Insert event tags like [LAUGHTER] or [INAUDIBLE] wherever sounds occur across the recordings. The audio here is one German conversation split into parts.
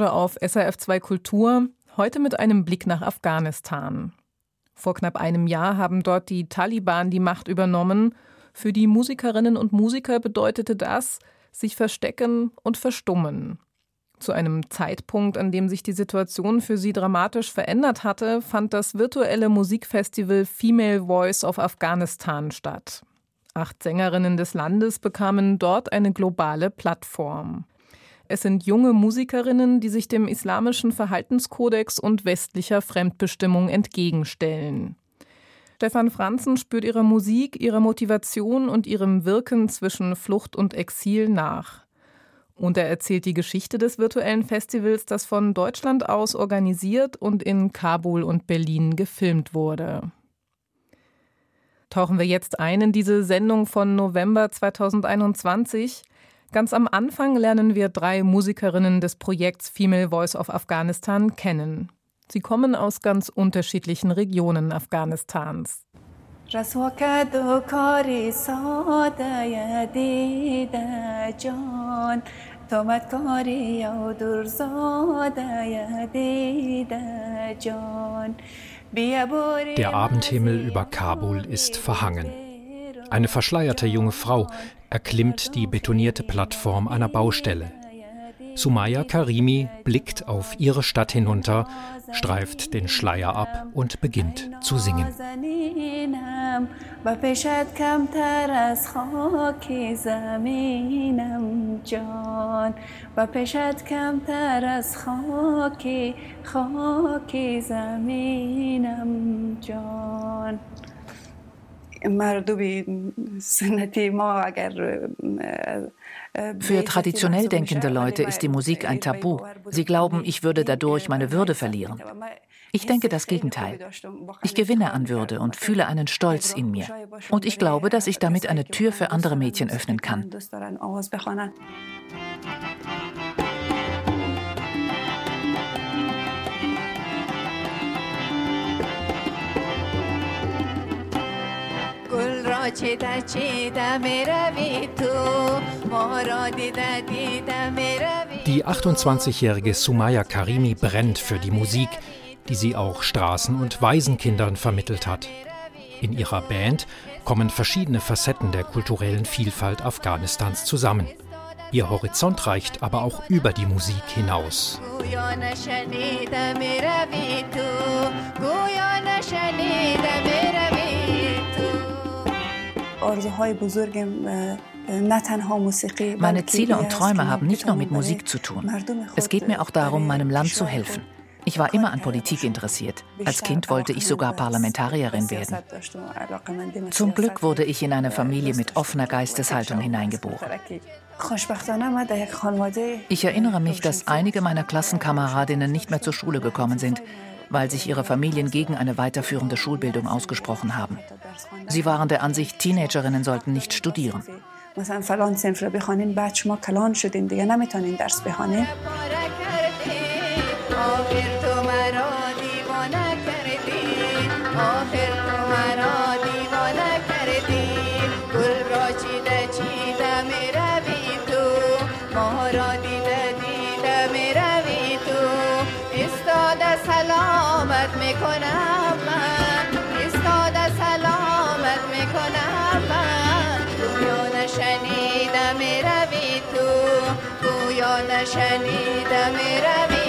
auf SRF 2 Kultur, heute mit einem Blick nach Afghanistan. Vor knapp einem Jahr haben dort die Taliban die Macht übernommen. Für die Musikerinnen und Musiker bedeutete das, sich verstecken und verstummen. Zu einem Zeitpunkt, an dem sich die Situation für sie dramatisch verändert hatte, fand das virtuelle Musikfestival Female Voice of Afghanistan statt. Acht Sängerinnen des Landes bekamen dort eine globale Plattform. Es sind junge Musikerinnen, die sich dem islamischen Verhaltenskodex und westlicher Fremdbestimmung entgegenstellen. Stefan Franzen spürt ihrer Musik, ihrer Motivation und ihrem Wirken zwischen Flucht und Exil nach. Und er erzählt die Geschichte des virtuellen Festivals, das von Deutschland aus organisiert und in Kabul und Berlin gefilmt wurde. Tauchen wir jetzt ein in diese Sendung von November 2021. Ganz am Anfang lernen wir drei Musikerinnen des Projekts Female Voice of Afghanistan kennen. Sie kommen aus ganz unterschiedlichen Regionen Afghanistans. Der Abendhimmel über Kabul ist verhangen. Eine verschleierte junge Frau erklimmt die betonierte Plattform einer Baustelle. Sumaya Karimi blickt auf ihre Stadt hinunter, streift den Schleier ab und beginnt zu singen. Für traditionell denkende Leute ist die Musik ein Tabu. Sie glauben, ich würde dadurch meine Würde verlieren. Ich denke das Gegenteil. Ich gewinne an Würde und fühle einen Stolz in mir. Und ich glaube, dass ich damit eine Tür für andere Mädchen öffnen kann. Die 28-jährige Sumaya Karimi brennt für die Musik, die sie auch Straßen- und Waisenkindern vermittelt hat. In ihrer Band kommen verschiedene Facetten der kulturellen Vielfalt Afghanistans zusammen. Ihr Horizont reicht aber auch über die Musik hinaus. Meine Ziele und Träume haben nicht nur mit Musik zu tun. Es geht mir auch darum, meinem Land zu helfen. Ich war immer an Politik interessiert. Als Kind wollte ich sogar Parlamentarierin werden. Zum Glück wurde ich in eine Familie mit offener Geisteshaltung hineingeboren. Ich erinnere mich, dass einige meiner Klassenkameradinnen nicht mehr zur Schule gekommen sind, weil sich ihre Familien gegen eine weiterführende Schulbildung ausgesprochen haben. Sie waren der Ansicht, Teenagerinnen sollten nicht studieren. میکنم शनि मेरा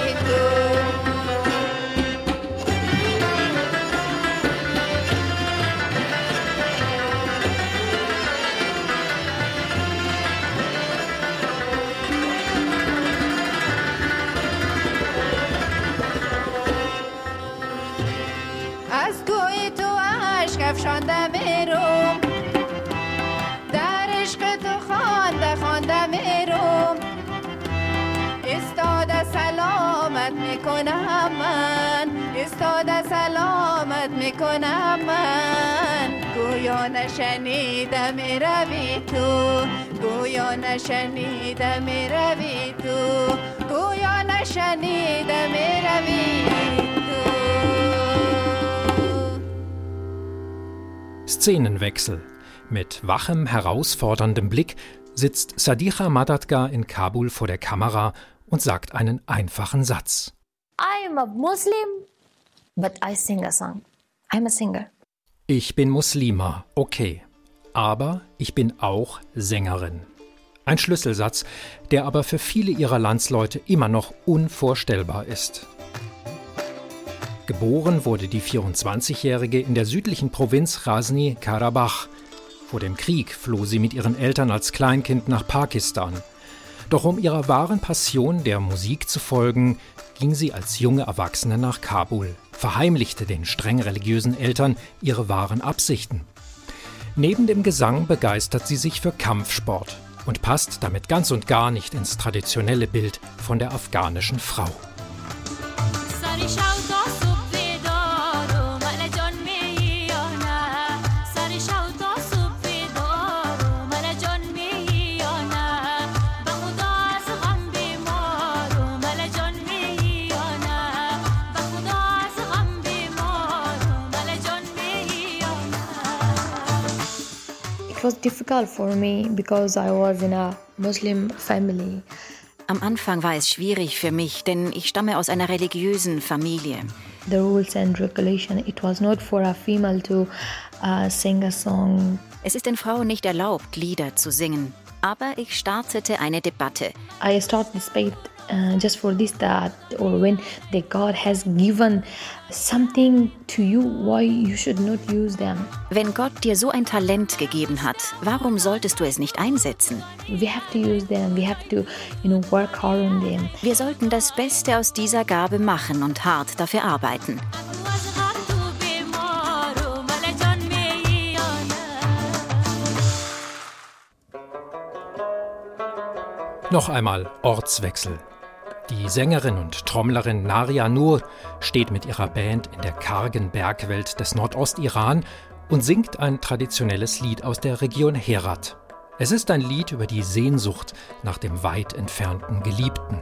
سلامت میکنم من گویا نشنیده میروی تو گویا نشنیده میروی تو گویا نشنیده میروی Szenenwechsel. Mit wachem, herausforderndem Blick sitzt Sadiqa Madadga in Kabul vor der Kamera und sagt einen einfachen Satz. I'm a Muslim, but I sing a song. I'm a singer. Ich bin Muslima, okay. Aber ich bin auch Sängerin. Ein Schlüsselsatz, der aber für viele ihrer Landsleute immer noch unvorstellbar ist. Geboren wurde die 24-Jährige in der südlichen Provinz Rasni Karabach. Vor dem Krieg floh sie mit ihren Eltern als Kleinkind nach Pakistan. Doch um ihrer wahren Passion der Musik zu folgen, ging sie als junge Erwachsene nach Kabul, verheimlichte den streng religiösen Eltern ihre wahren Absichten. Neben dem Gesang begeistert sie sich für Kampfsport und passt damit ganz und gar nicht ins traditionelle Bild von der afghanischen Frau. Was difficult for me because I was in a Muslim family. Am Anfang war es schwierig für mich, denn ich stamme aus einer religiösen Familie. The rules and regulation, it was not for a female to uh, sing a song. Es ist den Frauen nicht erlaubt, Lieder zu singen. Aber ich startete eine Debatte. I started debate uh, just for this that or when the God has given something to you why you should not use them? Wenn Gott dir so ein Talent gegeben hat warum solltest du es nicht einsetzen? We have to use them. We have to you know work hard on them. Wir sollten das Beste aus dieser Gabe machen und hart dafür arbeiten. Noch einmal Ortswechsel. Die Sängerin und Trommlerin Naria Nur steht mit ihrer Band in der kargen Bergwelt des Nordostiran und singt ein traditionelles Lied aus der Region Herat. Es ist ein Lied über die Sehnsucht nach dem weit entfernten Geliebten.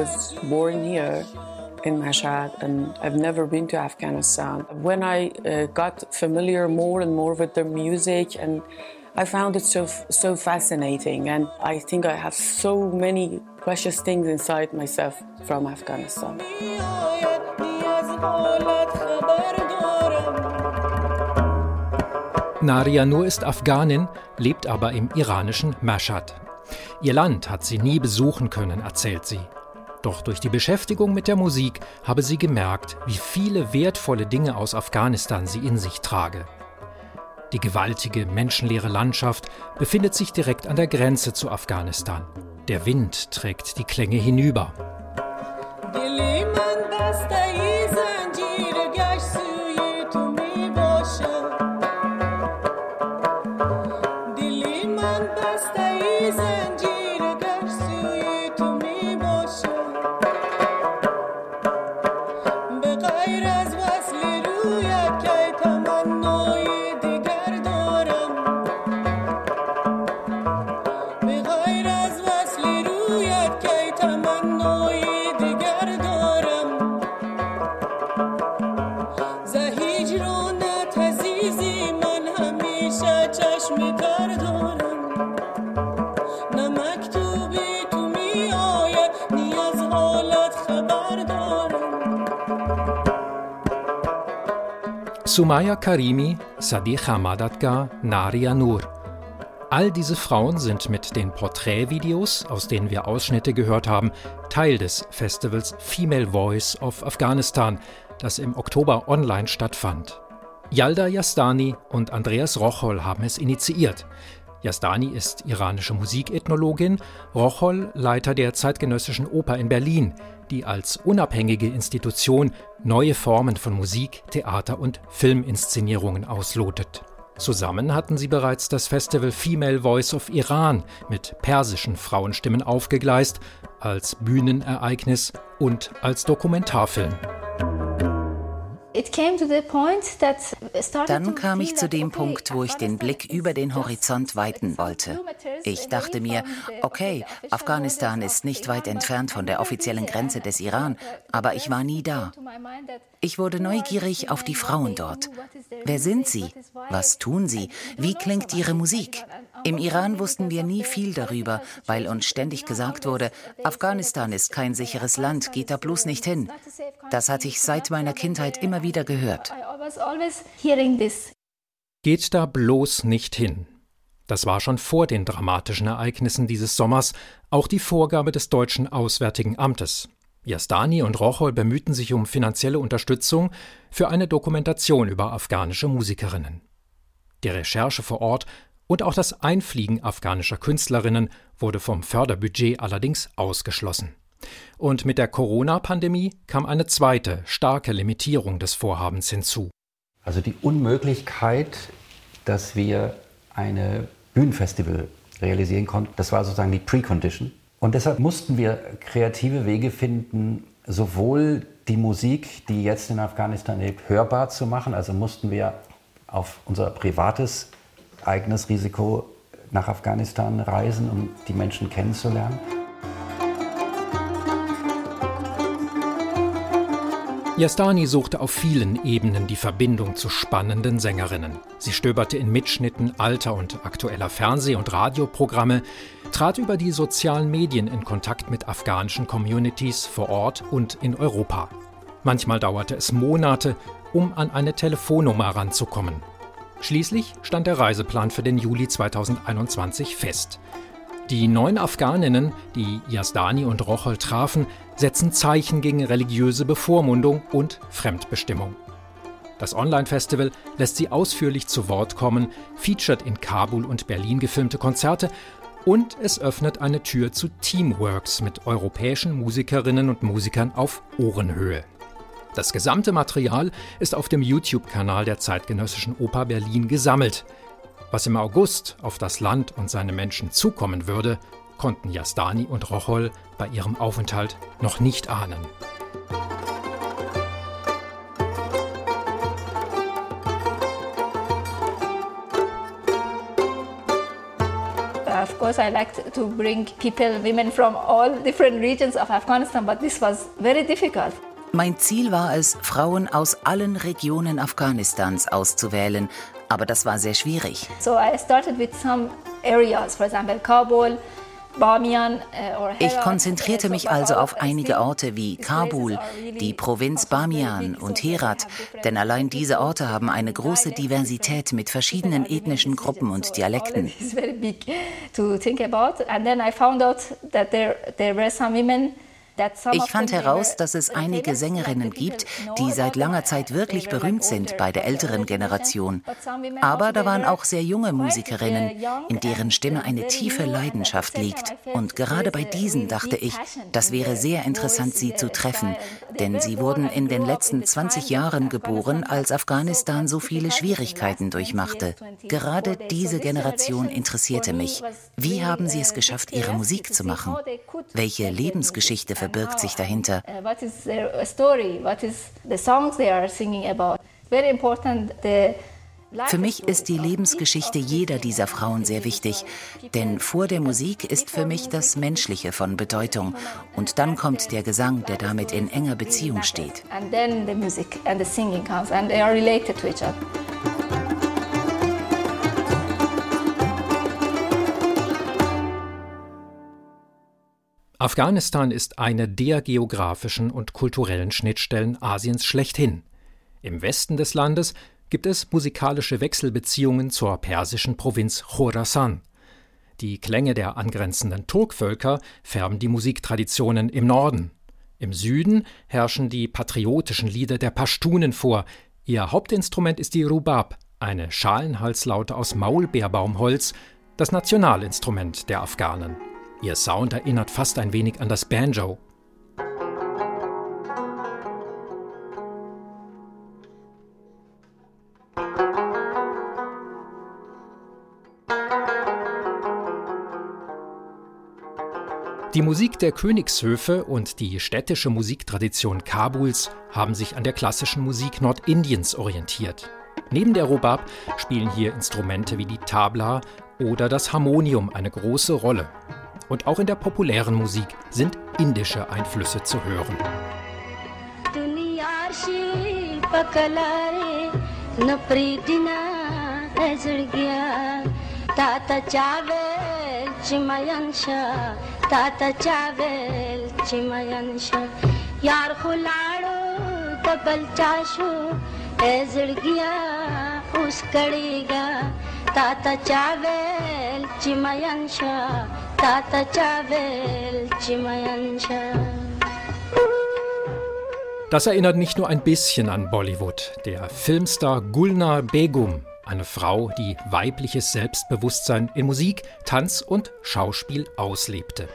Was born here in Mashhad and I've never been to Afghanistan. When I uh, got familiar more and more with their music and I found it so so fascinating and I think I have so many precious things inside myself from Afghanistan. Naria Nur ist Afghanin, lebt aber im iranischen Mashhad. Ihr Land hat sie nie besuchen können, erzählt sie. Doch durch die Beschäftigung mit der Musik habe sie gemerkt, wie viele wertvolle Dinge aus Afghanistan sie in sich trage. Die gewaltige, menschenleere Landschaft befindet sich direkt an der Grenze zu Afghanistan. Der Wind trägt die Klänge hinüber. Hayır ezber Sumaya Karimi, Sadiqa Madadgar, Naria Nur. All diese Frauen sind mit den Porträtvideos, aus denen wir Ausschnitte gehört haben, Teil des Festivals Female Voice of Afghanistan, das im Oktober online stattfand. Yalda Yastani und Andreas Rochol haben es initiiert. Yastani ist iranische Musikethnologin, Rochol Leiter der Zeitgenössischen Oper in Berlin, die als unabhängige Institution neue Formen von Musik, Theater und Filminszenierungen auslotet. Zusammen hatten sie bereits das Festival Female Voice of Iran mit persischen Frauenstimmen aufgegleist, als Bühnenereignis und als Dokumentarfilm. Dann kam ich zu dem Punkt, wo ich den Blick über den Horizont weiten wollte. Ich dachte mir, okay, Afghanistan ist nicht weit entfernt von der offiziellen Grenze des Iran, aber ich war nie da. Ich wurde neugierig auf die Frauen dort. Wer sind sie? Was tun sie? Wie klingt ihre Musik? Im Iran wussten wir nie viel darüber, weil uns ständig gesagt wurde, Afghanistan ist kein sicheres Land, geht da bloß nicht hin. Das hatte ich seit meiner Kindheit immer wieder gehört. Geht da bloß nicht hin. Das war schon vor den dramatischen Ereignissen dieses Sommers auch die Vorgabe des deutschen Auswärtigen Amtes. Yastani und Rochol bemühten sich um finanzielle Unterstützung für eine Dokumentation über afghanische Musikerinnen. Die Recherche vor Ort und auch das Einfliegen afghanischer Künstlerinnen wurde vom Förderbudget allerdings ausgeschlossen. Und mit der Corona-Pandemie kam eine zweite, starke Limitierung des Vorhabens hinzu. Also die Unmöglichkeit, dass wir eine Bühnenfestival realisieren konnten, das war sozusagen die Precondition. Und deshalb mussten wir kreative Wege finden, sowohl die Musik, die jetzt in Afghanistan lebt, hörbar zu machen. Also mussten wir auf unser privates eigenes Risiko nach Afghanistan reisen, um die Menschen kennenzulernen. Yastani suchte auf vielen Ebenen die Verbindung zu spannenden Sängerinnen. Sie stöberte in Mitschnitten alter und aktueller Fernseh- und Radioprogramme, trat über die sozialen Medien in Kontakt mit afghanischen Communities vor Ort und in Europa. Manchmal dauerte es Monate, um an eine Telefonnummer ranzukommen. Schließlich stand der Reiseplan für den Juli 2021 fest. Die neun Afghaninnen, die Yazdani und Rochol trafen, setzen Zeichen gegen religiöse Bevormundung und Fremdbestimmung. Das Online-Festival lässt sie ausführlich zu Wort kommen, featuret in Kabul und Berlin gefilmte Konzerte und es öffnet eine Tür zu Teamworks mit europäischen Musikerinnen und Musikern auf Ohrenhöhe. Das gesamte Material ist auf dem YouTube-Kanal der Zeitgenössischen Oper Berlin gesammelt. Was im August auf das Land und seine Menschen zukommen würde, konnten Yastani und Rochol bei ihrem Aufenthalt noch nicht ahnen. Of course, I like to bring people, women from all different regions of Afghanistan, but this was very difficult. Mein Ziel war es, Frauen aus allen Regionen Afghanistans auszuwählen, aber das war sehr schwierig. So I started with some areas, for example Kabul, uh, ich konzentrierte mich also auf einige Orte wie Kabul, die Provinz Bamian und Herat, denn allein diese Orte haben eine große Diversität mit verschiedenen ethnischen Gruppen und Dialekten. [LAUGHS] Ich fand heraus, dass es einige Sängerinnen gibt, die seit langer Zeit wirklich berühmt sind bei der älteren Generation. Aber da waren auch sehr junge Musikerinnen, in deren Stimme eine tiefe Leidenschaft liegt. Und gerade bei diesen dachte ich, das wäre sehr interessant, sie zu treffen. Denn sie wurden in den letzten 20 Jahren geboren, als Afghanistan so viele Schwierigkeiten durchmachte. Gerade diese Generation interessierte mich. Wie haben sie es geschafft, ihre Musik zu machen? Welche Lebensgeschichte verbirgt sich dahinter? Für mich ist die Lebensgeschichte jeder dieser Frauen sehr wichtig, denn vor der Musik ist für mich das Menschliche von Bedeutung und dann kommt der Gesang, der damit in enger Beziehung steht. And then the music and the singing comes and they are related to each other. Afghanistan ist eine der geografischen und kulturellen Schnittstellen Asiens schlechthin. Im Westen des Landes gibt es musikalische Wechselbeziehungen zur persischen Provinz Khorasan. Die Klänge der angrenzenden Turkvölker färben die Musiktraditionen im Norden. Im Süden herrschen die patriotischen Lieder der Pashtunen vor. Ihr Hauptinstrument ist die Rubab, eine Schalenhalslaute aus Maulbeerbaumholz, das Nationalinstrument der Afghanen. Ihr Sound erinnert fast ein wenig an das Banjo. Die Musik der Königshöfe und die städtische Musiktradition Kabuls haben sich an der klassischen Musik Nordindiens orientiert. Neben der Rubab spielen hier Instrumente wie die Tabla oder das Harmonium eine große Rolle Und auch in der populären Musik sind indische Einflüsse zu hören. ताता चावेल चिमयन यार खुलाड़ो तबल चाशो एजड़ गया उस कड़ीगा ताता चावेल चिमयन das erinnert nicht nur ein bisschen an Bollywood. Der Filmstar Gulnar Begum, eine Frau, die weibliches Selbstbewusstsein in Musik, Tanz und Schauspiel auslebte.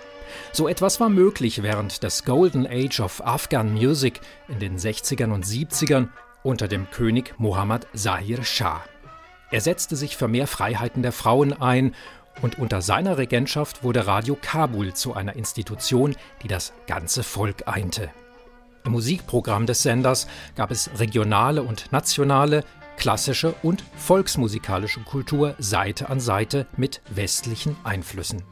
So etwas war möglich während des Golden Age of Afghan Music in den 60ern und 70ern unter dem König Mohammad Zahir Shah. Er setzte sich für mehr Freiheiten der Frauen ein und unter seiner Regentschaft wurde Radio Kabul zu einer Institution, die das ganze Volk einte. Im Musikprogramm des Senders gab es regionale und nationale, klassische und volksmusikalische Kultur Seite an Seite mit westlichen Einflüssen.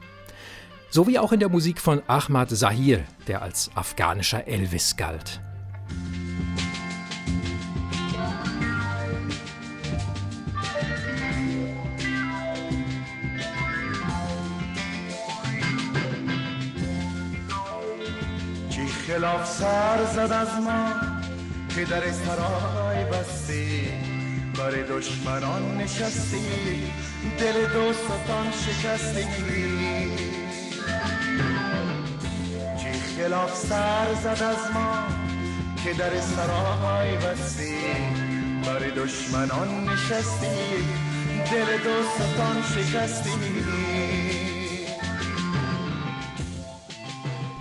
So wie auch in der Musik von Ahmad Zahir, der als afghanischer Elvis galt. خلاف سر زد از ما که در سرای بستی. بر دشمنان نشستی. دل دوستان شکستی. چی خلاف سر زد از ما که در سرای بستی. بر دشمنان نشستی. دل دوستان شکستی.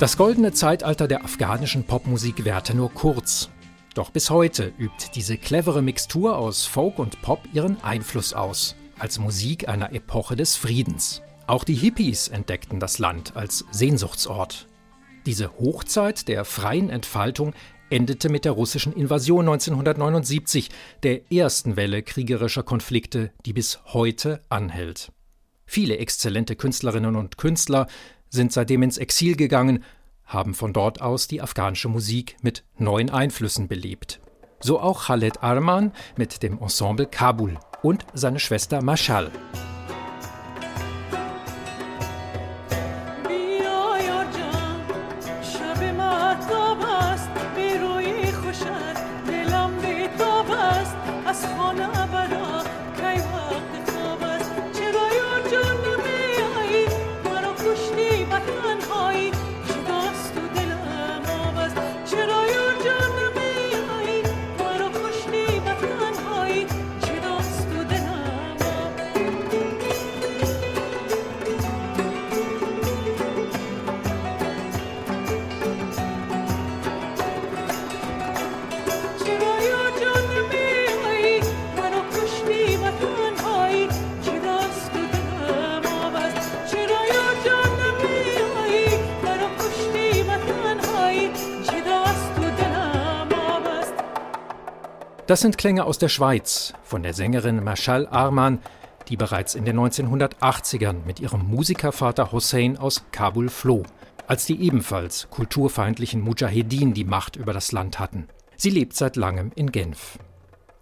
Das goldene Zeitalter der afghanischen Popmusik währte nur kurz. Doch bis heute übt diese clevere Mixtur aus Folk und Pop ihren Einfluss aus, als Musik einer Epoche des Friedens. Auch die Hippies entdeckten das Land als Sehnsuchtsort. Diese Hochzeit der freien Entfaltung endete mit der russischen Invasion 1979, der ersten Welle kriegerischer Konflikte, die bis heute anhält. Viele exzellente Künstlerinnen und Künstler sind seitdem ins Exil gegangen haben von dort aus die afghanische Musik mit neuen Einflüssen belebt. So auch Khaled Arman mit dem Ensemble Kabul und seine Schwester Mashal. Das sind Klänge aus der Schweiz von der Sängerin Mashal Arman, die bereits in den 1980ern mit ihrem Musikervater Hossein aus Kabul floh, als die ebenfalls kulturfeindlichen Mujahedin die Macht über das Land hatten. Sie lebt seit langem in Genf.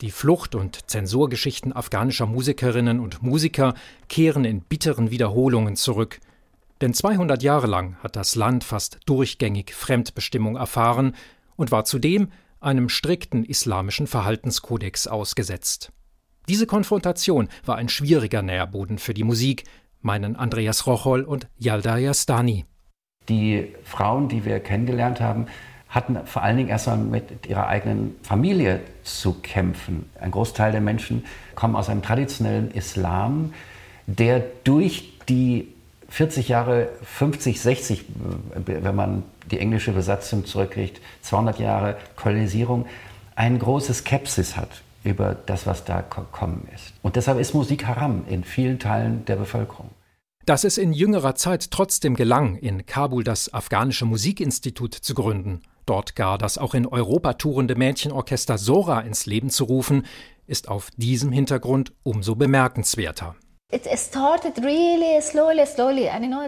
Die Flucht- und Zensurgeschichten afghanischer Musikerinnen und Musiker kehren in bitteren Wiederholungen zurück. Denn 200 Jahre lang hat das Land fast durchgängig Fremdbestimmung erfahren und war zudem einem strikten islamischen Verhaltenskodex ausgesetzt. Diese Konfrontation war ein schwieriger Nährboden für die Musik, meinen Andreas Rochol und Yalda Yastani. Die Frauen, die wir kennengelernt haben, hatten vor allen Dingen erstmal mit ihrer eigenen Familie zu kämpfen. Ein Großteil der Menschen kommen aus einem traditionellen Islam, der durch die 40 Jahre, 50, 60, wenn man die englische Besatzung zurückkriegt, 200 Jahre Kolonisierung, ein großes Skepsis hat über das, was da gekommen ist. Und deshalb ist Musik haram in vielen Teilen der Bevölkerung. Dass es in jüngerer Zeit trotzdem gelang, in Kabul das afghanische Musikinstitut zu gründen, dort gar das auch in Europa tourende Mädchenorchester Sora ins Leben zu rufen, ist auf diesem Hintergrund umso bemerkenswerter.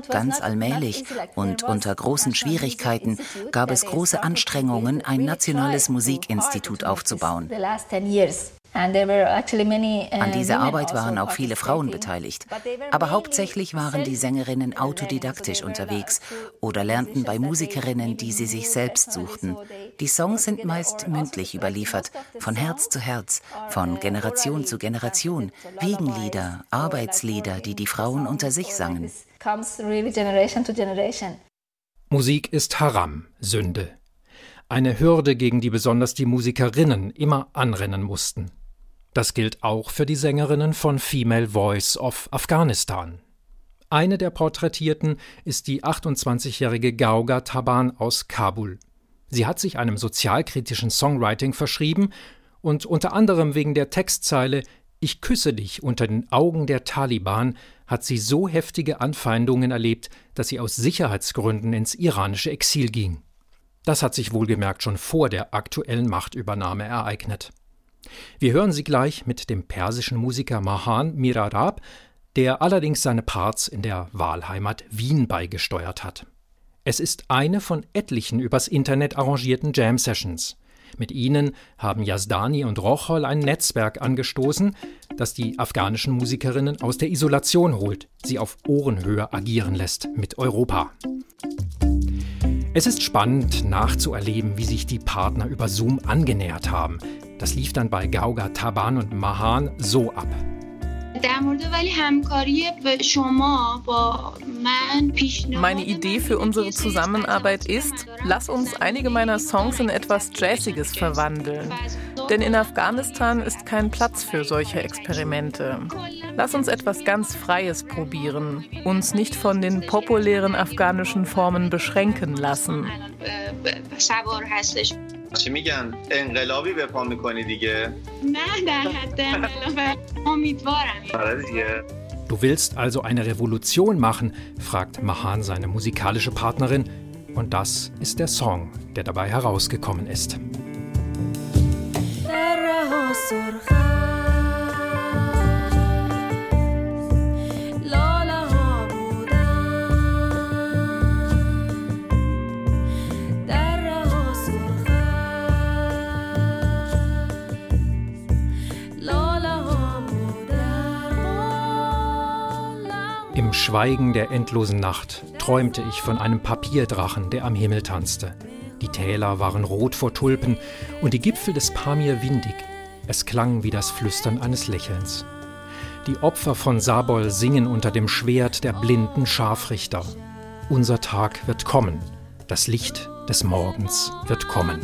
Ganz allmählich und unter großen Schwierigkeiten gab es große Anstrengungen, ein nationales Musikinstitut aufzubauen. An uh, dieser Arbeit waren auch viele Frauen beteiligt. Aber hauptsächlich waren die Sängerinnen autodidaktisch unterwegs oder lernten bei Musikerinnen, die sie sich selbst suchten. Die Songs sind meist mündlich überliefert, von Herz zu Herz, von Generation zu Generation. Wiegenlieder, Arbeitslieder, die die Frauen unter sich sangen. Musik ist Haram, Sünde. Eine Hürde, gegen die besonders die Musikerinnen immer anrennen mussten. Das gilt auch für die Sängerinnen von Female Voice of Afghanistan. Eine der Porträtierten ist die 28-jährige Gauga Taban aus Kabul. Sie hat sich einem sozialkritischen Songwriting verschrieben und unter anderem wegen der Textzeile Ich küsse dich unter den Augen der Taliban hat sie so heftige Anfeindungen erlebt, dass sie aus Sicherheitsgründen ins iranische Exil ging. Das hat sich wohlgemerkt schon vor der aktuellen Machtübernahme ereignet. Wir hören sie gleich mit dem persischen Musiker Mahan Mirarab, der allerdings seine Parts in der Wahlheimat Wien beigesteuert hat. Es ist eine von etlichen übers Internet arrangierten Jam-Sessions. Mit ihnen haben Yazdani und Rochol ein Netzwerk angestoßen, das die afghanischen Musikerinnen aus der Isolation holt, sie auf Ohrenhöhe agieren lässt mit Europa. Es ist spannend nachzuerleben, wie sich die Partner über Zoom angenähert haben. Das lief dann bei Gauga, Taban und Mahan so ab. Meine Idee für unsere Zusammenarbeit ist, lass uns einige meiner Songs in etwas Jazziges verwandeln. Denn in Afghanistan ist kein Platz für solche Experimente. Lass uns etwas ganz Freies probieren, uns nicht von den populären afghanischen Formen beschränken lassen. چی میگن انقلابی به پا میکنی دیگه نه در حد انقلاب امیدوارم آره دیگه Du willst also eine Revolution machen, fragt Mahan seine musikalische Partnerin, und das ist der Song, der dabei herausgekommen ist. Schweigen der endlosen Nacht träumte ich von einem Papierdrachen, der am Himmel tanzte. Die Täler waren rot vor Tulpen und die Gipfel des Pamir windig. Es klang wie das Flüstern eines Lächelns. Die Opfer von Sabol singen unter dem Schwert der blinden Scharfrichter. Unser Tag wird kommen, das Licht des Morgens wird kommen.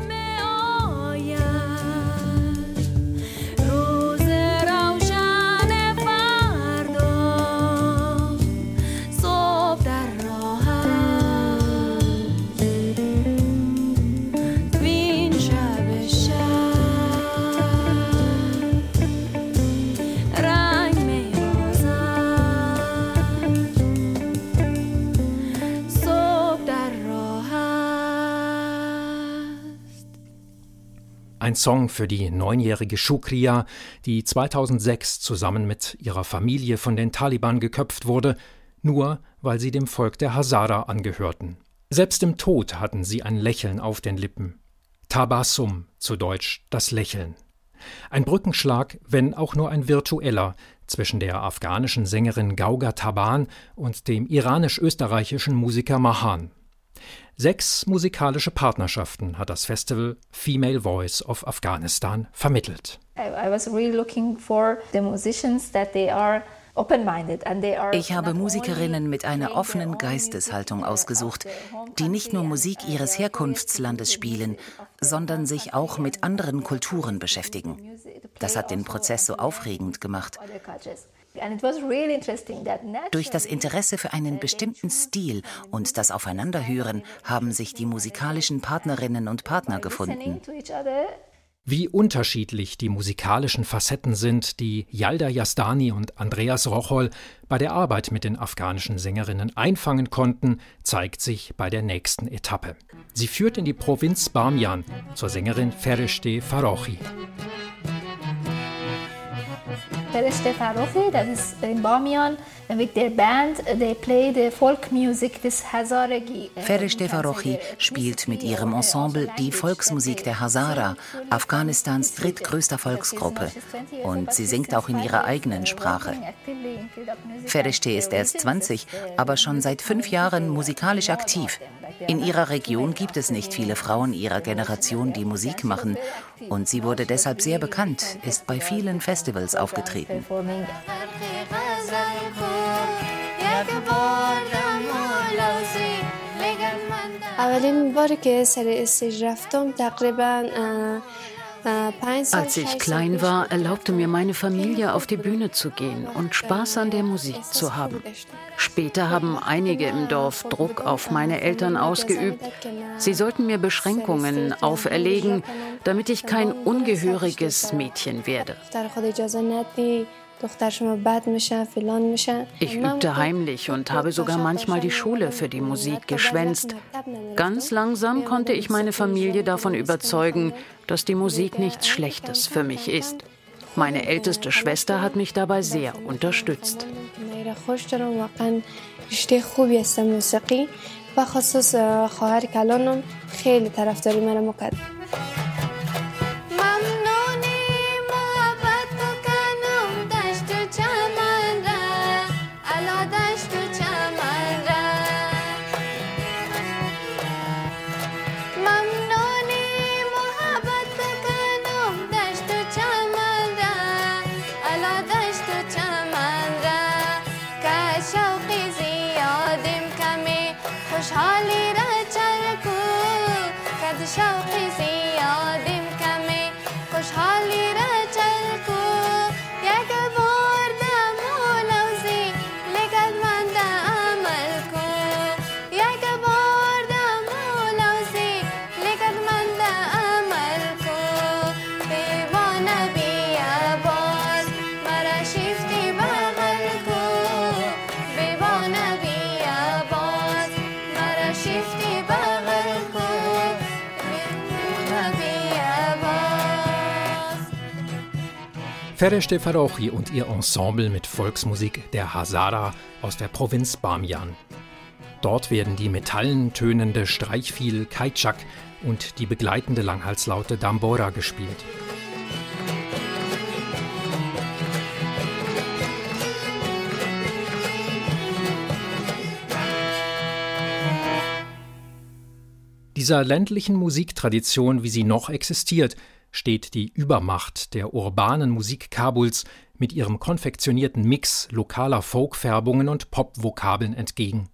Song für die neunjährige Shukriya, die 2006 zusammen mit ihrer Familie von den Taliban geköpft wurde, nur weil sie dem Volk der Hazara angehörten. Selbst im Tod hatten sie ein Lächeln auf den Lippen. Tabassum, zu Deutsch das Lächeln. Ein Brückenschlag, wenn auch nur ein virtueller, zwischen der afghanischen Sängerin Gauga Taban und dem iranisch-österreichischen Musiker Mahan. Sechs musikalische Partnerschaften hat das Festival Female Voice of Afghanistan vermittelt. Ich habe Musikerinnen mit einer offenen Geisteshaltung ausgesucht, die nicht nur Musik ihres Herkunftslandes spielen, sondern sich auch mit anderen Kulturen beschäftigen. Das hat den Prozess so aufregend gemacht. Durch das Interesse für einen bestimmten Stil und das Aufeinanderhören haben sich die musikalischen Partnerinnen und Partner gefunden. Wie unterschiedlich die musikalischen Facetten sind, die Yalda Yastani und Andreas Rochol bei der Arbeit mit den afghanischen Sängerinnen einfangen konnten, zeigt sich bei der nächsten Etappe. Sie führt in die Provinz Bamian zur Sängerin Fereshte Farochi. Fereshte Farochi, das ist in Bamian with their band, they play the folk music, this Hazaragi. Fereshte Farochi spielt mit ihrem Ensemble die Volksmusik der Hazara, Afghanistans drittgrößter Volksgruppe. Und sie singt auch in ihrer eigenen Sprache. Fereshte ist erst 20, aber schon seit fünf Jahren musikalisch aktiv. In ihrer Region gibt es nicht viele Frauen ihrer Generation, die Musik machen. Und sie wurde deshalb sehr bekannt, ist bei vielen Festivals aufgetreten. اولین باری که سر استیج رفتم تقریبا als ich klein war, erlaubte mir meine Familie, auf die Bühne zu gehen und Spaß an der Musik zu haben. Später haben einige im Dorf Druck auf meine Eltern ausgeübt. Sie sollten mir Beschränkungen auferlegen, damit ich kein ungehöriges Mädchen werde. Ich übte heimlich und habe sogar manchmal die Schule für die Musik geschwänzt. Ganz langsam konnte ich meine Familie davon überzeugen, dass die Musik nichts Schlechtes für mich ist. Meine älteste Schwester hat mich dabei sehr unterstützt. بخصوص خواهر کلانم خیلی طرفداری مرا میکرد Fereshte Farochi und ihr Ensemble mit Volksmusik der Hazara aus der Provinz Bamian. Dort werden die metallentönende Streichfiel Kaitschak und die begleitende Langhalslaute Dambora gespielt. Dieser ländlichen Musiktradition, wie sie noch existiert, steht die Übermacht der urbanen Musik Kabuls mit ihrem konfektionierten Mix lokaler Folkfärbungen und Popvokabeln entgegen.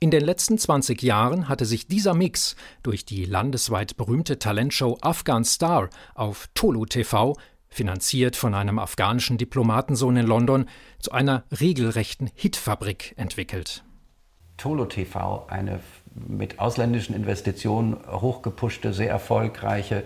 In den letzten 20 Jahren hatte sich dieser Mix durch die landesweit berühmte Talentshow Afghan Star auf Tolu TV, finanziert von einem afghanischen Diplomatensohn in London, zu einer regelrechten Hitfabrik entwickelt. Tolo TV, eine mit ausländischen Investitionen hochgepushte, sehr erfolgreiche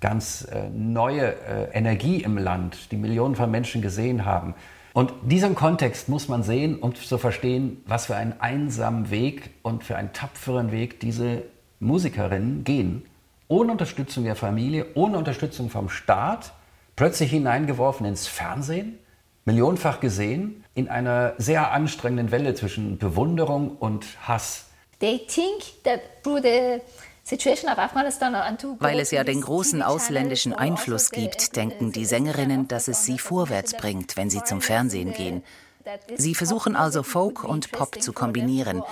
ganz äh, neue äh, Energie im Land, die Millionen von Menschen gesehen haben. Und diesen Kontext muss man sehen, um zu verstehen, was für einen einsamen Weg und für einen tapferen Weg diese Musikerinnen gehen. Ohne Unterstützung der Familie, ohne Unterstützung vom Staat, plötzlich hineingeworfen ins Fernsehen, millionenfach gesehen, in einer sehr anstrengenden Welle zwischen Bewunderung und Hass. They think that through the weil es ja den großen ausländischen Einfluss gibt, denken die Sängerinnen, dass es sie vorwärts bringt, wenn sie zum Fernsehen gehen. Sie versuchen also Folk und Pop zu kombinieren,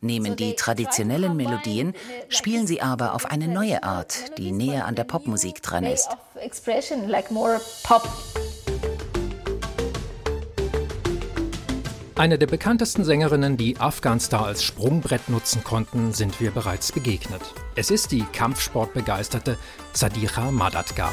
nehmen die traditionellen Melodien, spielen sie aber auf eine neue Art, die näher an der Popmusik dran ist. Eine der bekanntesten Sängerinnen, die Afghanstar als Sprungbrett nutzen konnten, sind wir bereits begegnet. Es ist die kampfsportbegeisterte Sadiqa Madadgar.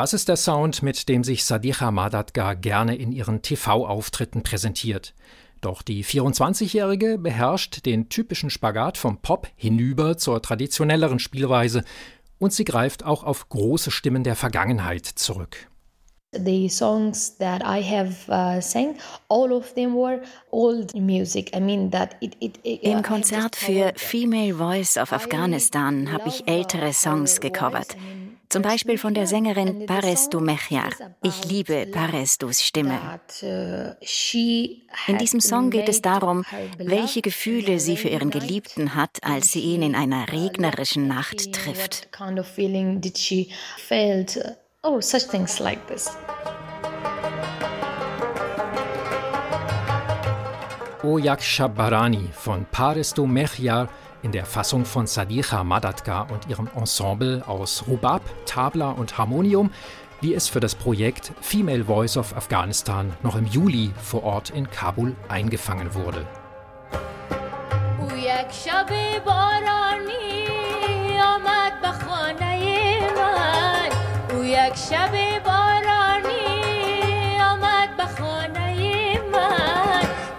Das ist der Sound, mit dem sich Sadiqa Madadgar gerne in ihren TV-Auftritten präsentiert. Doch die 24-Jährige beherrscht den typischen Spagat vom Pop hinüber zur traditionelleren Spielweise und sie greift auch auf große Stimmen der Vergangenheit zurück. The songs that I have uh, sang, all of them were old music. I mean that it, it, it Im Konzert für Female Voice of Afghanistan habe ich ältere Songs gecovert. Zum Beispiel von der Sängerin Parestu Mechyar. Ich liebe Parestus Stimme. In diesem Song geht es darum, welche Gefühle sie für ihren Geliebten hat, als sie ihn in einer regnerischen Nacht trifft. Oh, such things like this. Oyak Shabarani von Parestu Mechyar in der Fassung von Sadiqa Madadgar und ihrem Ensemble aus Rubab, Tabla und Harmonium, wie es für das Projekt Female Voice of Afghanistan noch im Juli vor Ort in Kabul eingefangen wurde.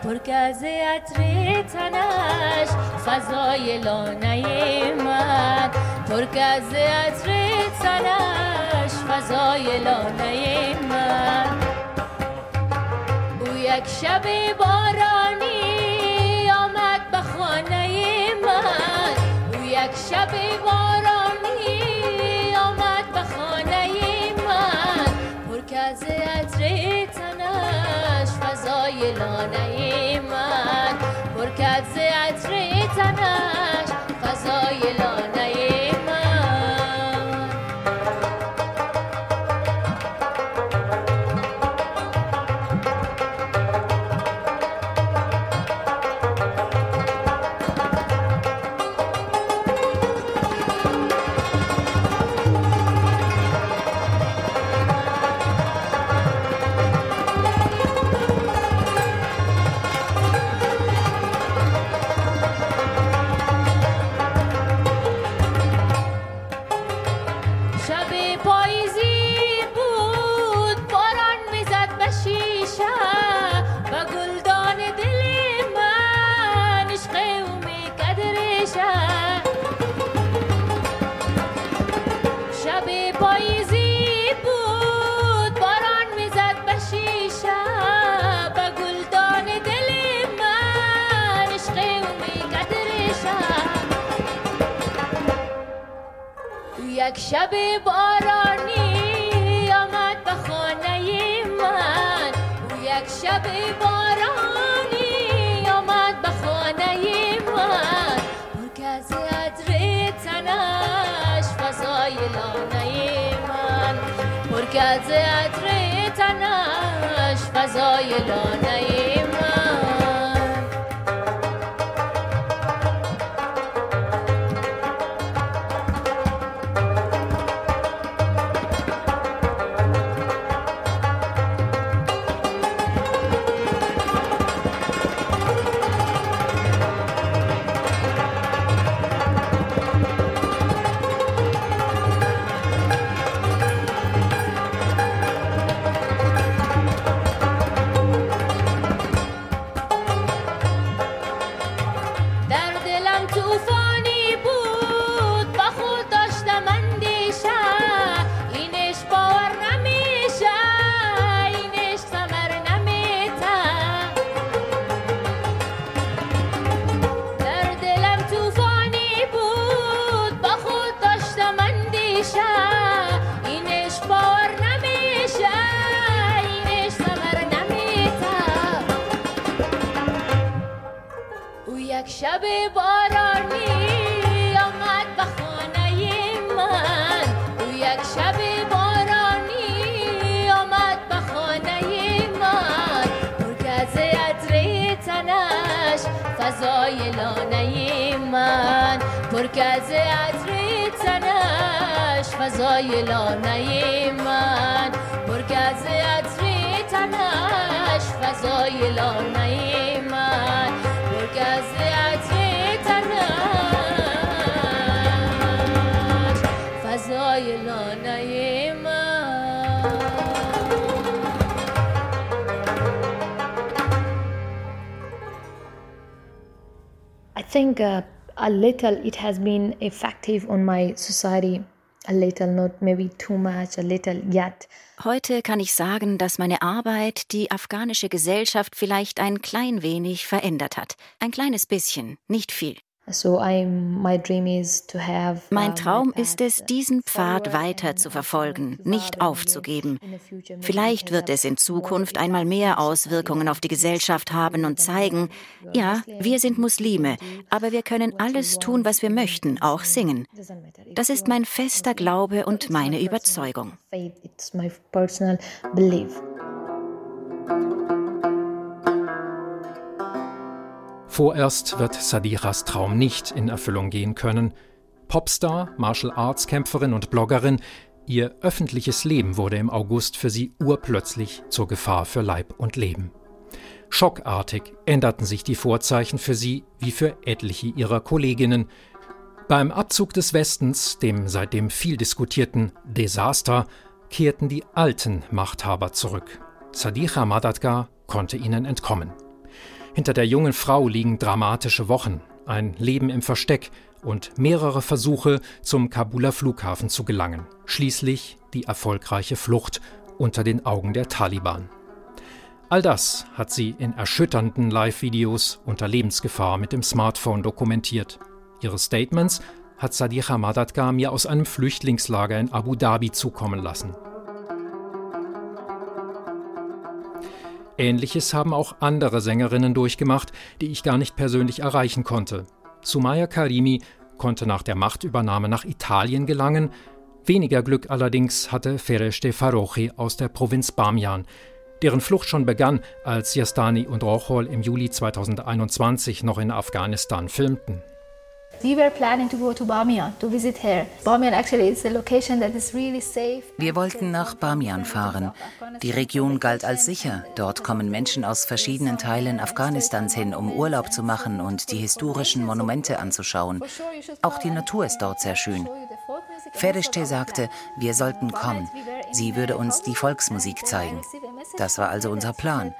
مرکز عطر تنش فضای لانه من. مرکز عطر تنش فضای لانه من. او یک شب بارانی آمد به خانه من. او یک شب بارانی های لانه من پر کرد ز عطر فضای لانه یک شب بارانی آمد به خانه من. او یک شب بارانی آمد به خانه من. مرکز عطر تنش فضای لانه من. مرکز عطر تنش فضای لانه من. خانه من پر از عطر تنش فضای لانه من پر از عطر تنش فضای لانه من پر از think uh, a little it has been effective on my society. A little, not maybe too much, a little yet. Heute kann ich sagen, dass meine Arbeit die afghanische Gesellschaft vielleicht ein klein wenig verändert hat. Ein kleines bisschen, nicht viel. Mein Traum ist es, diesen Pfad weiter zu verfolgen, nicht aufzugeben. Vielleicht wird es in Zukunft einmal mehr Auswirkungen auf die Gesellschaft haben und zeigen, ja, wir sind Muslime, aber wir können alles tun, was wir möchten, auch singen. Das ist mein fester Glaube und meine Überzeugung. Vorerst wird Sadiras Traum nicht in Erfüllung gehen können. Popstar, Martial Arts Kämpferin und Bloggerin, ihr öffentliches Leben wurde im August für sie urplötzlich zur Gefahr für Leib und Leben. Schockartig änderten sich die Vorzeichen für sie wie für etliche ihrer Kolleginnen. Beim Abzug des Westens, dem seitdem viel diskutierten Desaster, kehrten die alten Machthaber zurück. Sadiqa Madadgar konnte ihnen entkommen. Hinter der jungen Frau liegen dramatische Wochen, ein Leben im Versteck und mehrere Versuche, zum Kabuler Flughafen zu gelangen. Schließlich die erfolgreiche Flucht unter den Augen der Taliban. All das hat sie in erschütternden Live-Videos unter Lebensgefahr mit dem Smartphone dokumentiert. Ihre Statements hat Sadiqa Madadgar mir aus einem Flüchtlingslager in Abu Dhabi zukommen lassen. Ähnliches haben auch andere Sängerinnen durchgemacht, die ich gar nicht persönlich erreichen konnte. Sumaya Karimi konnte nach der Machtübernahme nach Italien gelangen. Weniger Glück allerdings hatte Fereste Farochi aus der Provinz Bamian, deren Flucht schon begann, als Yastani und Rochol im Juli 2021 noch in Afghanistan filmten. Wir wollten nach Bamian fahren. Die Region galt als sicher. Dort kommen Menschen aus verschiedenen Teilen Afghanistans hin, um Urlaub zu machen und die historischen Monumente anzuschauen. Auch die Natur ist dort sehr schön. Ferishte sagte, wir sollten kommen. Sie würde uns die Volksmusik zeigen. Das war also unser Plan.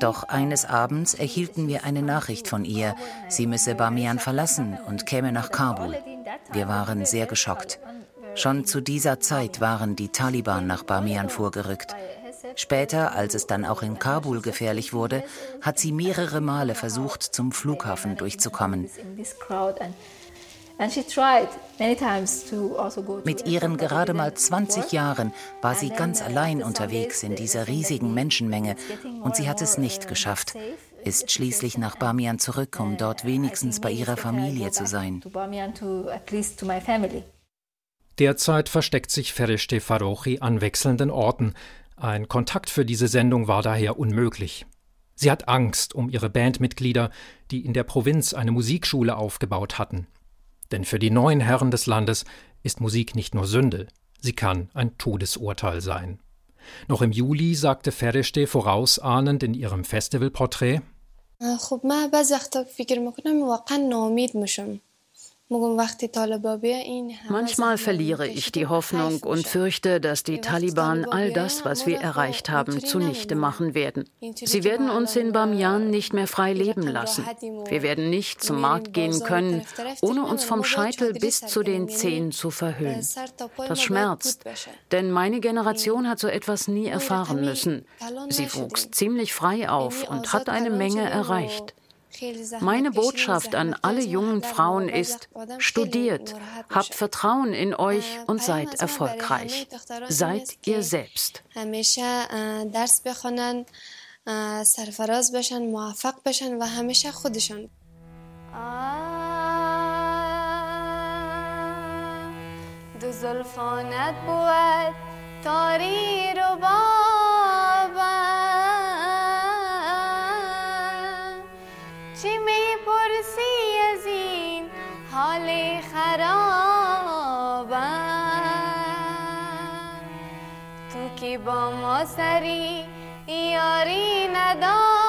Doch eines Abends erhielten wir eine Nachricht von ihr, sie müsse Bamian verlassen und käme nach Kabul. Wir waren sehr geschockt. Schon zu dieser Zeit waren die Taliban nach Bamian vorgerückt. Später, als es dann auch in Kabul gefährlich wurde, hat sie mehrere Male versucht, zum Flughafen durchzukommen. Also Mit ihren gerade mal 20 Jahren war sie ganz allein unterwegs in dieser riesigen Menschenmenge und sie hat es nicht geschafft, ist schließlich nach Bamian zurück, um dort wenigstens bei ihrer Familie zu sein. Derzeit versteckt sich Fereshte Farochi an wechselnden Orten. Ein Kontakt für diese Sendung war daher unmöglich. Sie hat Angst um ihre Bandmitglieder, die in der Provinz eine Musikschule aufgebaut hatten. Denn für die neuen Herren des Landes ist Musik nicht nur Sünde, sie kann ein Todesurteil sein. Noch im Juli sagte Fereshte vorausahnend in ihrem Festivalporträt خب من بعض وقتا فکر میکنم واقعا ناامید میشم Manchmal verliere ich die Hoffnung und fürchte, dass die Taliban all das, was wir erreicht haben, zunichte machen werden. Sie werden uns in Bamian nicht mehr frei leben lassen. Wir werden nicht zum Markt gehen können, ohne uns vom Scheitel bis zu den Zehen zu verhüllen. Das schmerzt, denn meine Generation hat so etwas nie erfahren müssen. Sie wuchs ziemlich frei auf und hat eine Menge erreicht. Meine Botschaft an alle jungen Frauen ist, studiert, habt Vertrauen in euch und seid erfolgreich. Seid ihr selbst. سرفراز بشن موفق بشن و همیشه خودشان دو زلفانت بود تاری رو با ما سری یاری نداری.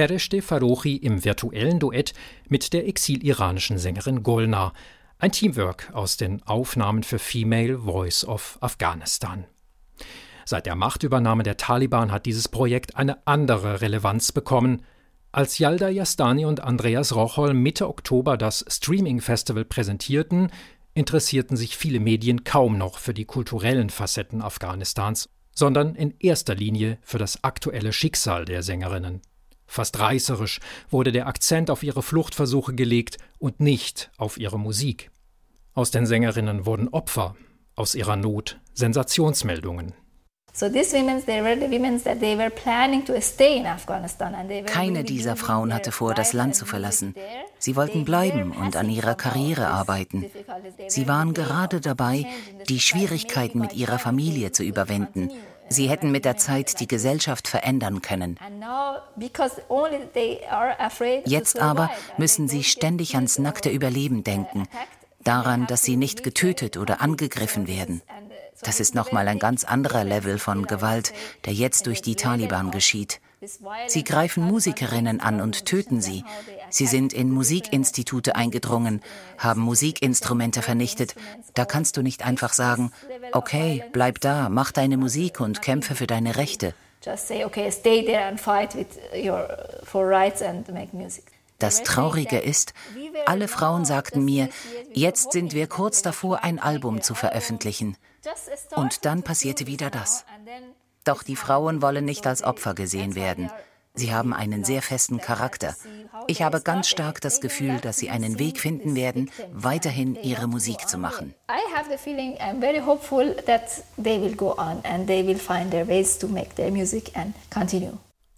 Fereshte Farochi im virtuellen Duett mit der exiliranischen Sängerin Golnar, ein Teamwork aus den Aufnahmen für Female Voice of Afghanistan. Seit der Machtübernahme der Taliban hat dieses Projekt eine andere Relevanz bekommen. Als Yalda Yastani und Andreas Rochol Mitte Oktober das Streaming Festival präsentierten, interessierten sich viele Medien kaum noch für die kulturellen Facetten Afghanistans, sondern in erster Linie für das aktuelle Schicksal der Sängerinnen. Fast reißerisch wurde der Akzent auf ihre Fluchtversuche gelegt und nicht auf ihre Musik. Aus den Sängerinnen wurden Opfer, aus ihrer Not Sensationsmeldungen. Keine dieser Frauen hatte vor, das Land zu verlassen. Sie wollten bleiben und an ihrer Karriere arbeiten. Sie waren gerade dabei, die Schwierigkeiten mit ihrer Familie zu überwinden. Sie hätten mit der Zeit die Gesellschaft verändern können. Jetzt aber müssen sie ständig ans nackte Überleben denken, daran, dass sie nicht getötet oder angegriffen werden. Das ist nochmal ein ganz anderer Level von Gewalt, der jetzt durch die Taliban geschieht. Sie greifen Musikerinnen an und töten sie. Sie sind in Musikinstitute eingedrungen, haben Musikinstrumente vernichtet. Da kannst du nicht einfach sagen, okay, bleib da, mach deine Musik und kämpfe für deine Rechte. Das Traurige ist, alle Frauen sagten mir, jetzt sind wir kurz davor, ein Album zu veröffentlichen. Und dann passierte wieder das. Doch die Frauen wollen nicht als Opfer gesehen werden. Sie haben einen sehr festen Charakter. Ich habe ganz stark das Gefühl, dass sie einen Weg finden werden, weiterhin ihre Musik zu machen. I have the feeling I'm very hopeful that they will go on and they will find their ways to make their music and continue.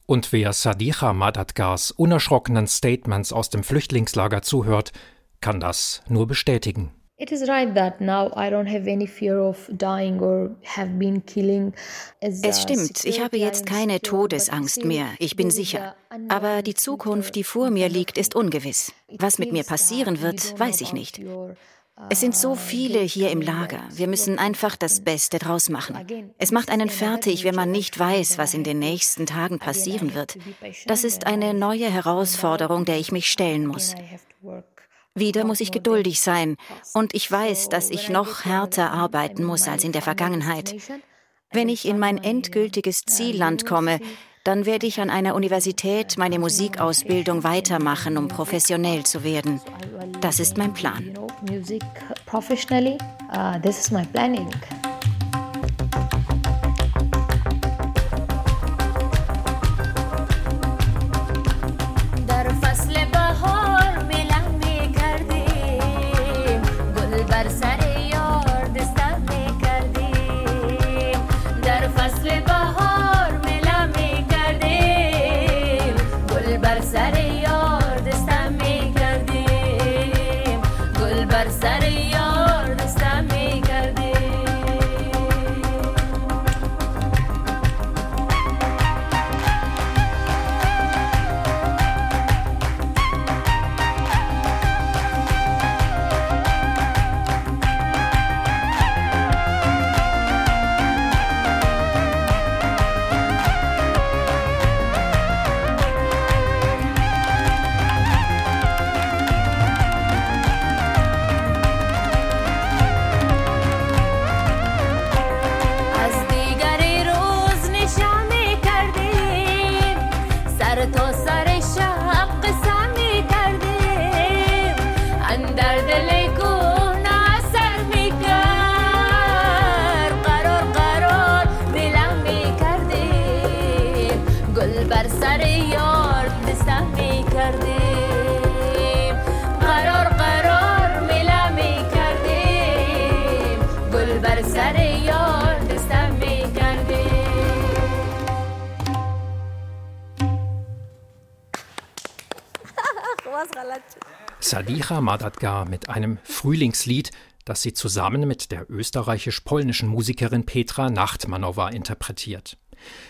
Und wer Sadiqa Madadgars unerschrockenen Statements aus dem Flüchtlingslager zuhört, kann das nur bestätigen. It is right that now I don't have any fear of dying or have been killing. Es stimmt, ich habe jetzt keine Todesangst mehr, ich bin sicher. Aber die Zukunft, die vor mir liegt, ist ungewiss. Was mit mir passieren wird, weiß ich nicht. Es sind so viele hier im Lager. Wir müssen einfach das Beste draus machen. Es macht einen fertig, wenn man nicht weiß, was in den nächsten Tagen passieren wird. Das ist eine neue Herausforderung, der ich mich stellen muss. Wieder muss ich geduldig sein und ich weiß, dass ich noch härter arbeiten muss als in der Vergangenheit. Wenn ich in mein endgültiges Zielland komme, dann werde ich an einer Universität meine Musikausbildung weitermachen, um professionell zu werden. Das ist mein Plan. Music professionally, uh, this is my planning. Sadiqa Madadgar mit einem Frühlingslied, das sie zusammen mit der österreichisch-polnischen Musikerin Petra Nachtmanowa interpretiert.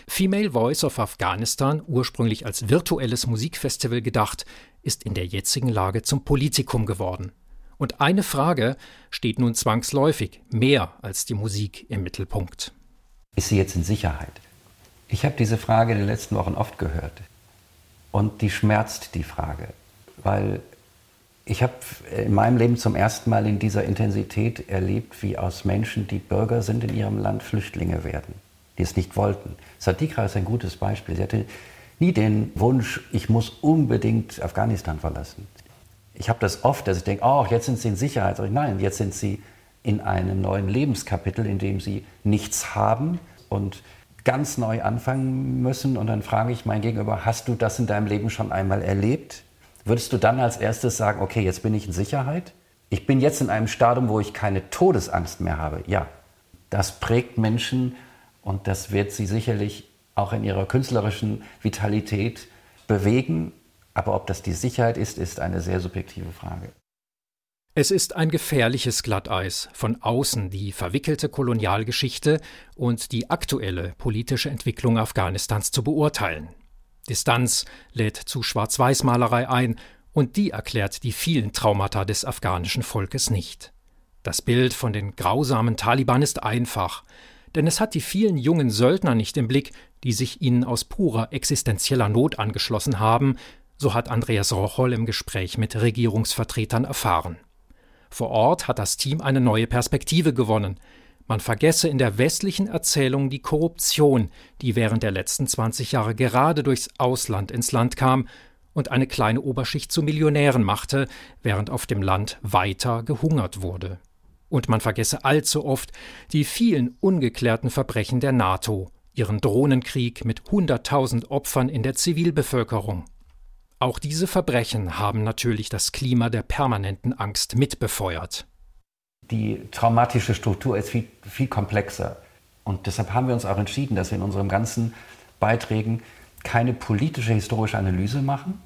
Female Voice of Afghanistan, ursprünglich als virtuelles Musikfestival gedacht, ist in der jetzigen Lage zum Politikum geworden. Und eine Frage steht nun zwangsläufig mehr als die Musik im Mittelpunkt. Ist sie jetzt in Sicherheit? Ich habe diese Frage in den letzten Wochen oft gehört. Und die schmerzt die Frage, weil ich habe in meinem Leben zum ersten Mal in dieser Intensität erlebt, wie aus Menschen, die Bürger sind in ihrem Land, Flüchtlinge werden, die es nicht wollten. Sadikra ist ein gutes Beispiel. Sie hatte nie den Wunsch, ich muss unbedingt Afghanistan verlassen. Ich habe das oft, dass ich denke, oh, jetzt sind sie in Sicherheit. Ich, nein, jetzt sind sie in einem neuen Lebenskapitel, in dem sie nichts haben und ganz neu anfangen müssen. Und dann frage ich mein Gegenüber, hast du das in deinem Leben schon einmal erlebt? Würdest du dann als erstes sagen, okay, jetzt bin ich in Sicherheit? Ich bin jetzt in einem Stadium, wo ich keine Todesangst mehr habe. Ja, das prägt Menschen und das wird sie sicherlich auch in ihrer künstlerischen Vitalität bewegen. Aber ob das die Sicherheit ist, ist eine sehr subjektive Frage. Es ist ein gefährliches Glatteis, von außen die verwickelte Kolonialgeschichte und die aktuelle politische Entwicklung Afghanistans zu beurteilen. Distanz lädt zu Schwarz-Weiß-Malerei ein, und die erklärt die vielen Traumata des afghanischen Volkes nicht. Das Bild von den grausamen Taliban ist einfach, denn es hat die vielen jungen Söldner nicht im Blick, die sich ihnen aus purer existenzieller Not angeschlossen haben, so hat Andreas Rocholl im Gespräch mit Regierungsvertretern erfahren. Vor Ort hat das Team eine neue Perspektive gewonnen. Man vergesse in der westlichen Erzählung die Korruption, die während der letzten 20 Jahre gerade durchs Ausland ins Land kam und eine kleine Oberschicht zu Millionären machte, während auf dem Land weiter gehungert wurde. Und man vergesse allzu oft die vielen ungeklärten Verbrechen der NATO, ihren Drohnenkrieg mit hunderttausend Opfern in der Zivilbevölkerung. Auch diese Verbrechen haben natürlich das Klima der permanenten Angst mitbefeuert die traumatische Struktur ist viel, viel komplexer. Und deshalb haben wir uns auch entschieden, dass wir in unseren ganzen Beiträgen keine politische historische Analyse machen,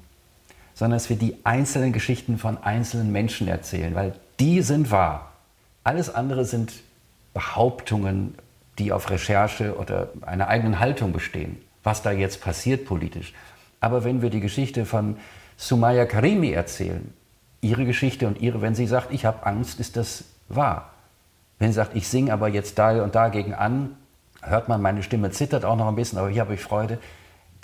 sondern dass wir die einzelnen Geschichten von einzelnen Menschen erzählen, weil die sind wahr. Alles andere sind Behauptungen, die auf Recherche oder einer eigenen Haltung bestehen, was da jetzt passiert politisch. Aber wenn wir die Geschichte von Sumaya Karimi erzählen, ihre Geschichte und ihre, wenn sie sagt, ich habe Angst, ist das wahr. Wenn sie sagt, ich singe aber jetzt da und dagegen an, hört man, meine Stimme zittert auch noch ein bisschen, aber hier habe ich Freude.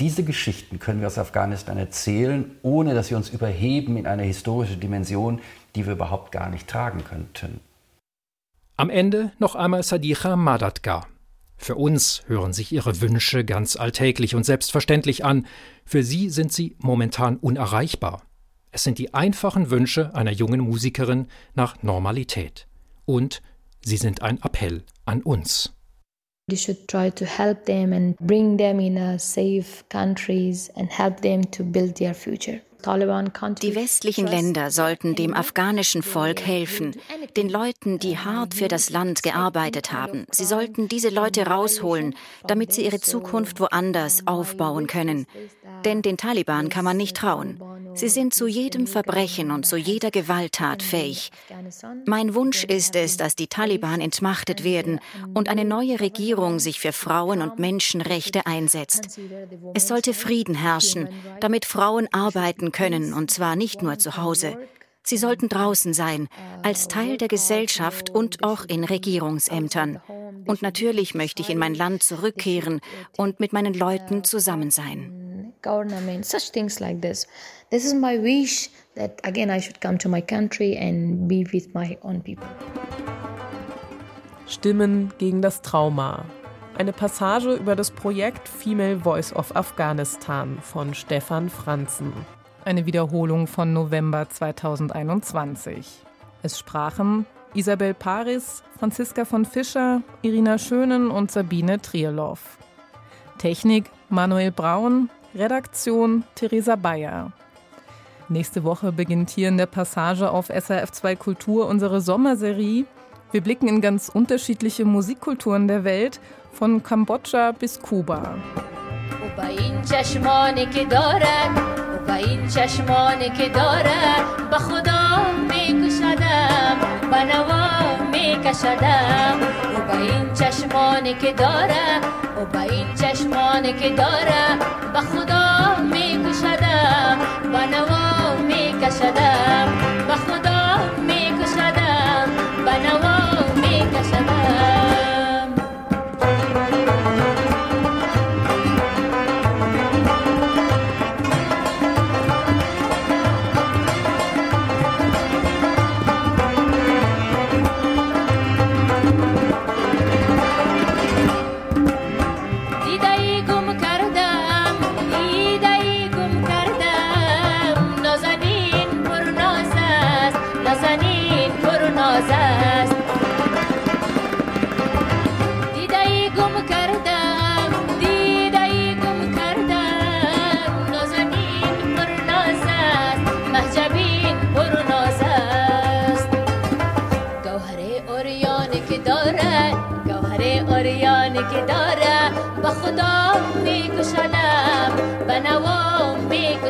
Diese Geschichten können wir aus Afghanistan erzählen, ohne dass wir uns überheben in eine historische Dimension, die wir überhaupt gar nicht tragen könnten. Am Ende noch einmal Sadiqa Madadgar. Für uns hören sich ihre Wünsche ganz alltäglich und selbstverständlich an, für sie sind sie momentan unerreichbar. Es sind die einfachen Wünsche einer jungen Musikerin nach Normalität. Und sie sind ein Appell an uns. You should try to help them and bring them in a safe countries and help them to build their future. Die westlichen Länder sollten dem afghanischen Volk helfen, den Leuten, die hart für das Land gearbeitet haben. Sie sollten diese Leute rausholen, damit sie ihre Zukunft woanders aufbauen können. Denn den Taliban kann man nicht trauen. Sie sind zu jedem Verbrechen und zu jeder Gewalttat fähig. Mein Wunsch ist es, dass die Taliban entmachtet werden und eine neue Regierung sich für Frauen und Menschenrechte einsetzt. Es sollte Frieden herrschen, damit Frauen arbeiten können, und zwar nicht nur zu Hause. Sie sollten draußen sein, als Teil der Gesellschaft und auch in Regierungsämtern. Und natürlich möchte ich in mein Land zurückkehren und mit meinen Leuten zusammen sein. Government, such things like this. This is my wish that again I should come to my country and be with my own people. Stimmen gegen das Trauma. Eine Passage über das Projekt Female Voice of Afghanistan von Stefan Franzen eine Wiederholung von November 2021. Es sprachen Isabel Paris, Franziska von Fischer, Irina Schönen und Sabine Trierloff. Technik Manuel Braun, Redaktion Theresa Bayer. Nächste Woche beginnt hier in der Passage auf SRF2 Kultur unsere Sommerserie. Wir blicken in ganz unterschiedliche Musikkulturen der Welt, von Kambodscha bis Kuba. و این چشمانی که دارد به خدا میکشدم به نوا میکشدم. و به این چشمانی که داره و به این چشمانی که داره به خدا میکشدم. به نوا میکشدم به خدا میکشدم. به نوا میکشدم.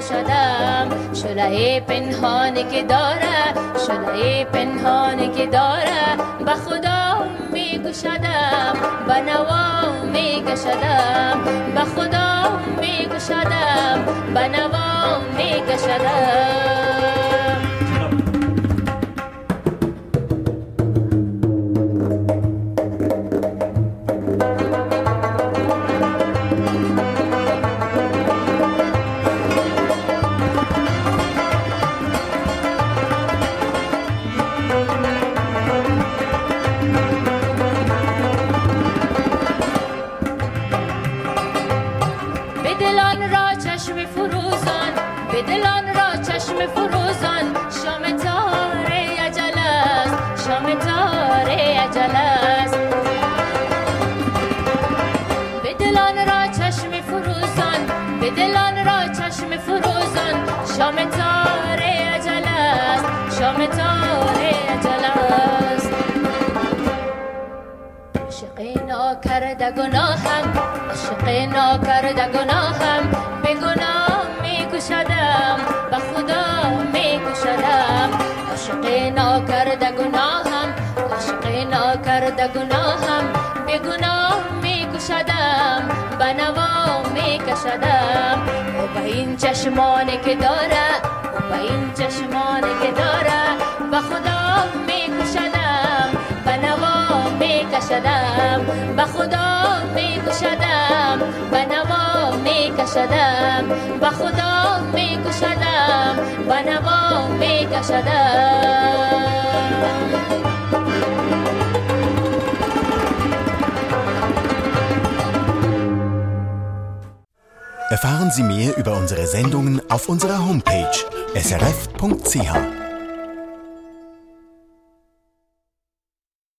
شدم شلعه پنهانی که داره شلعه پنهانی که داره. به خدا می گشدم به نوا می به خدا می گشدم به نوا میکشدم به نوا میکشدم به خدا میکشدم به نوا میکشدم به خدا میکشدم به نوا میکشدم Erfahren Sie mehr über unsere Sendungen auf unserer Homepage srf.ch.